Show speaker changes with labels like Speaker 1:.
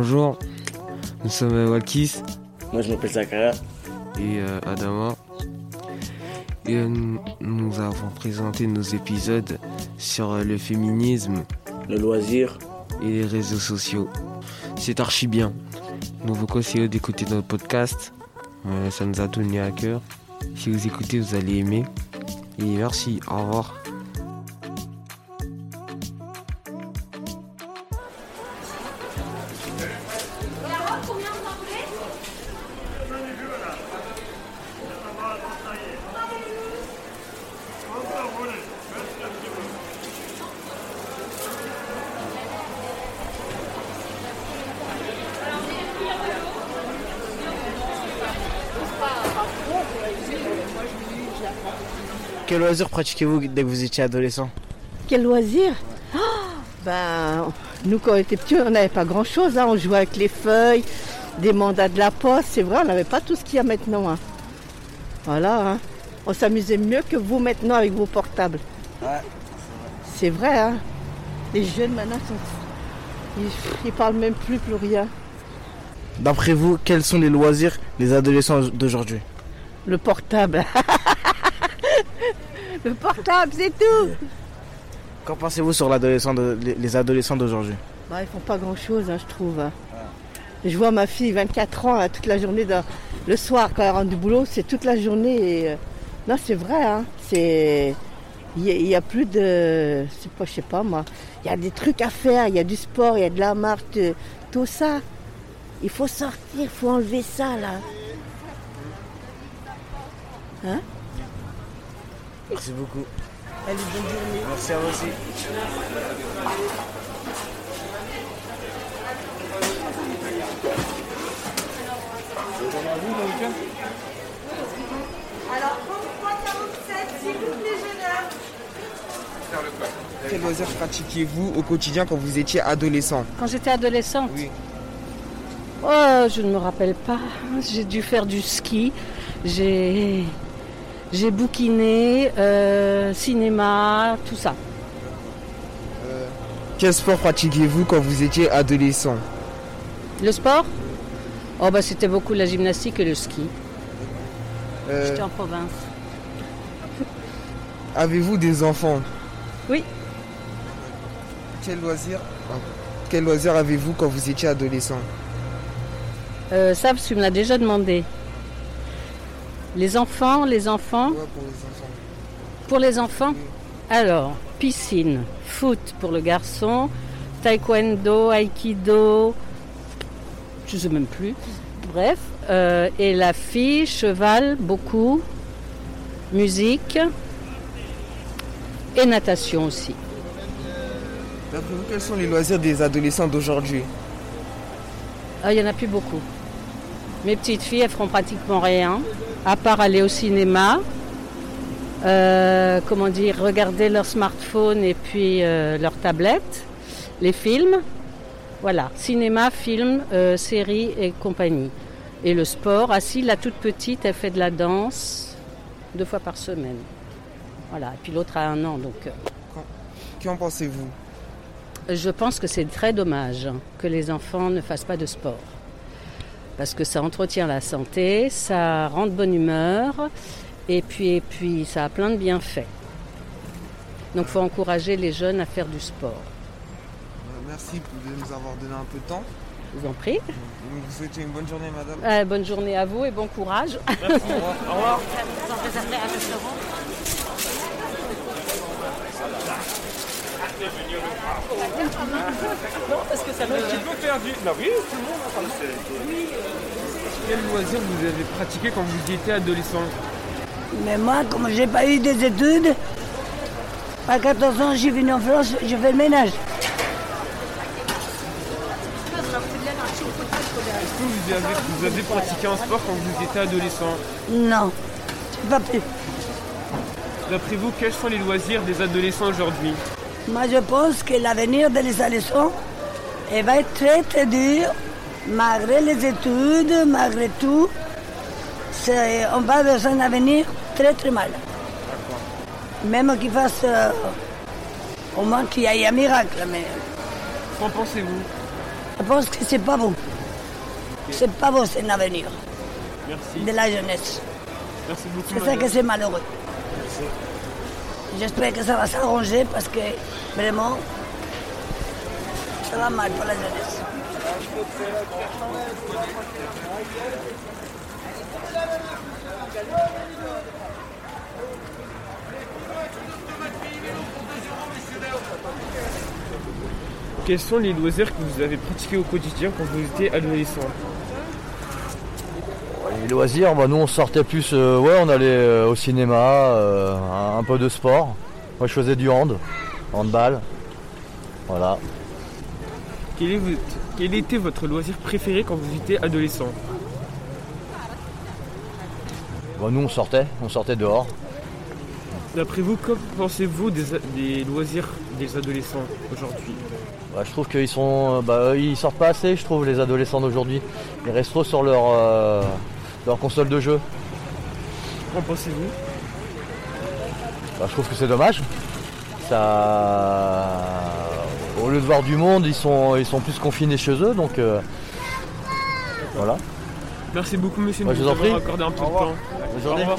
Speaker 1: Bonjour, nous sommes à Wakis
Speaker 2: Moi je m'appelle Zakaria.
Speaker 1: et euh, Adama. Et euh, nous, avons présenté nos épisodes sur euh, le féminisme
Speaker 2: Le loisir,
Speaker 1: et les réseaux sociaux. C'est archi bien. Nous vous conseillons d'écouter notre podcast. Ça nous a tenu à cœur. Si vous écoutez, vous allez aimer. Et merci, au revoir.
Speaker 3: Quel loisir pratiquez-vous dès que vous étiez adolescent
Speaker 4: Quel loisir Oh, Ben, nous quand on était petits, on n'avait pas grand-chose. hein. On jouait avec les feuilles, des mandats de la poste. C'est vrai, on n'avait pas tout ce qu'il y a maintenant. hein. Voilà. hein. On s'amusait mieux que vous maintenant avec vos portables. C'est vrai. Hein. Les jeunes maintenant, sont... ils, ils parlent même plus, plus rien.
Speaker 3: D'après vous, quels sont les loisirs des adolescents d'aujourd'hui?
Speaker 4: Le portable. Le portable, c'est tout.
Speaker 3: Qu'en pensez-vous sur de- les- les adolescents d'aujourd'hui?
Speaker 4: Bah, ils font pas grand chose, je trouve. hein. Je vois ma fille, 24 ans, là, toute la journée, dans- le soir, quand elle rentre du boulot, c'est toute la journée. et, euh, Non, c'est vrai, hein. C'est. Il y, a- il y a plus de. C'est pas, je sais pas moi. Il y a des trucs à faire, il y a du sport, il y a de la marche, de- tout ça. Il faut sortir, il faut enlever ça, là. Hein?
Speaker 3: Merci beaucoup.
Speaker 4: Allez, bonne journée.
Speaker 3: Merci à vous aussi.
Speaker 5: Quel loisir pratiquiez-vous au quotidien quand vous étiez adolescent?
Speaker 6: Quand j'étais adolescente?
Speaker 5: Oui.
Speaker 6: Oh, je ne me rappelle pas. J'ai dû faire du ski. J'ai, j'ai bouquiné, euh, cinéma, tout ça.
Speaker 5: Quel sport pratiquiez-vous quand vous étiez adolescent?
Speaker 6: Le sport? Oh, bah, c'était beaucoup la gymnastique et le ski.
Speaker 5: Euh,
Speaker 6: J'étais en province.
Speaker 5: Avez-vous des enfants?
Speaker 6: Oui.
Speaker 5: Quel loisir Quel loisir avez-vous quand vous étiez adolescent?
Speaker 6: Euh, ça, tu me l'as déjà demandé. Les enfants, les enfants.
Speaker 5: Pour les enfants
Speaker 6: Pour les enfants Alors, piscine, foot pour le garçon, taekwondo, aikido, je sais même plus. Bref, euh, et la fille, cheval, beaucoup, musique et natation aussi.
Speaker 5: D'après vous, quels sont les loisirs des adolescents d'aujourd'hui?
Speaker 6: Ah, il n'y en a plus beaucoup. Mes petites filles, elles feront pratiquement rien, à part aller au cinéma, euh, comment dire, regarder leur smartphone et puis euh, leur tablette, les films. Voilà, cinéma, film, euh, séries et compagnie. Et le sport, ah si, la toute petite, elle fait de la danse deux fois par semaine. Voilà, et puis l'autre a un an, donc...
Speaker 5: Qu'en pensez-vous?
Speaker 6: Je pense que c'est très dommage que les enfants ne fassent pas de sport. Parce que ça entretient la santé, ça rend de bonne humeur et puis, et puis ça a plein de bienfaits. Donc il faut encourager les jeunes à faire du sport.
Speaker 5: Euh, Merci de nous avoir donné un peu de temps.
Speaker 6: Je vous en prie.
Speaker 5: Vous souhaitons une bonne journée, madame.
Speaker 6: Euh, bonne journée à vous et bon courage.
Speaker 5: Au revoir. Au revoir.
Speaker 1: Quel loisir vous avez pratiqué quand vous étiez adolescent
Speaker 7: Mais moi, comme j'ai pas eu des études, à 14 ans, j'ai venu en France, je fais le ménage.
Speaker 1: Est-ce que vous avez, pratiqué un sport quand vous étiez adolescent
Speaker 7: Non.
Speaker 1: D'après vous, quels sont les loisirs des adolescents aujourd'hui?
Speaker 7: Moi, je pense que l'avenir adolescents il va être très très dur, malgré les études, malgré tout. On va vers un avenir très très mal. Même qu'il fasse euh, au moins qu'il y ait un miracle, mais
Speaker 1: Qu'en pensez-vous?
Speaker 7: je pense que c'est pas bon. C'est pas bon, c'est un avenir
Speaker 1: Merci.
Speaker 7: de la jeunesse.
Speaker 1: Merci beaucoup.
Speaker 7: C'est ça que c'est malheureux. J'espère que ça va s'arranger parce que vraiment, ça va mal pour la jeunesse.
Speaker 1: Quels sont les loisirs que vous avez pratiqués au quotidien quand vous étiez adolescent?
Speaker 8: Les loisirs, bah, nous on sortait plus, euh, ouais, on allait euh, au cinéma, euh, un, un peu de sport. Moi je faisais du hand, handball. Voilà.
Speaker 1: quel, est votre- quel était votre loisir préféré quand vous étiez adolescent?
Speaker 8: Bah, nous on sortait, on sortait dehors.
Speaker 1: D'après vous, que pensez-vous des, loisirs des adolescents aujourd'hui?
Speaker 8: Bah, je trouve qu'ils sont, bah, ils sortent pas assez, je trouve, les adolescents d'aujourd'hui. Ils restent trop sur leur, euh, leur console de jeu.
Speaker 1: Qu'en pensez-vous
Speaker 8: Bah, je trouve que c'est dommage. Ça, au lieu de voir du monde, ils sont, ils sont plus confinés chez eux, donc euh, voilà.
Speaker 1: Merci beaucoup, monsieur, de nous avoir accordé un peu
Speaker 8: Au
Speaker 1: de
Speaker 8: revoir.
Speaker 1: temps.
Speaker 8: Bonne
Speaker 1: Au
Speaker 8: journée.
Speaker 1: revoir.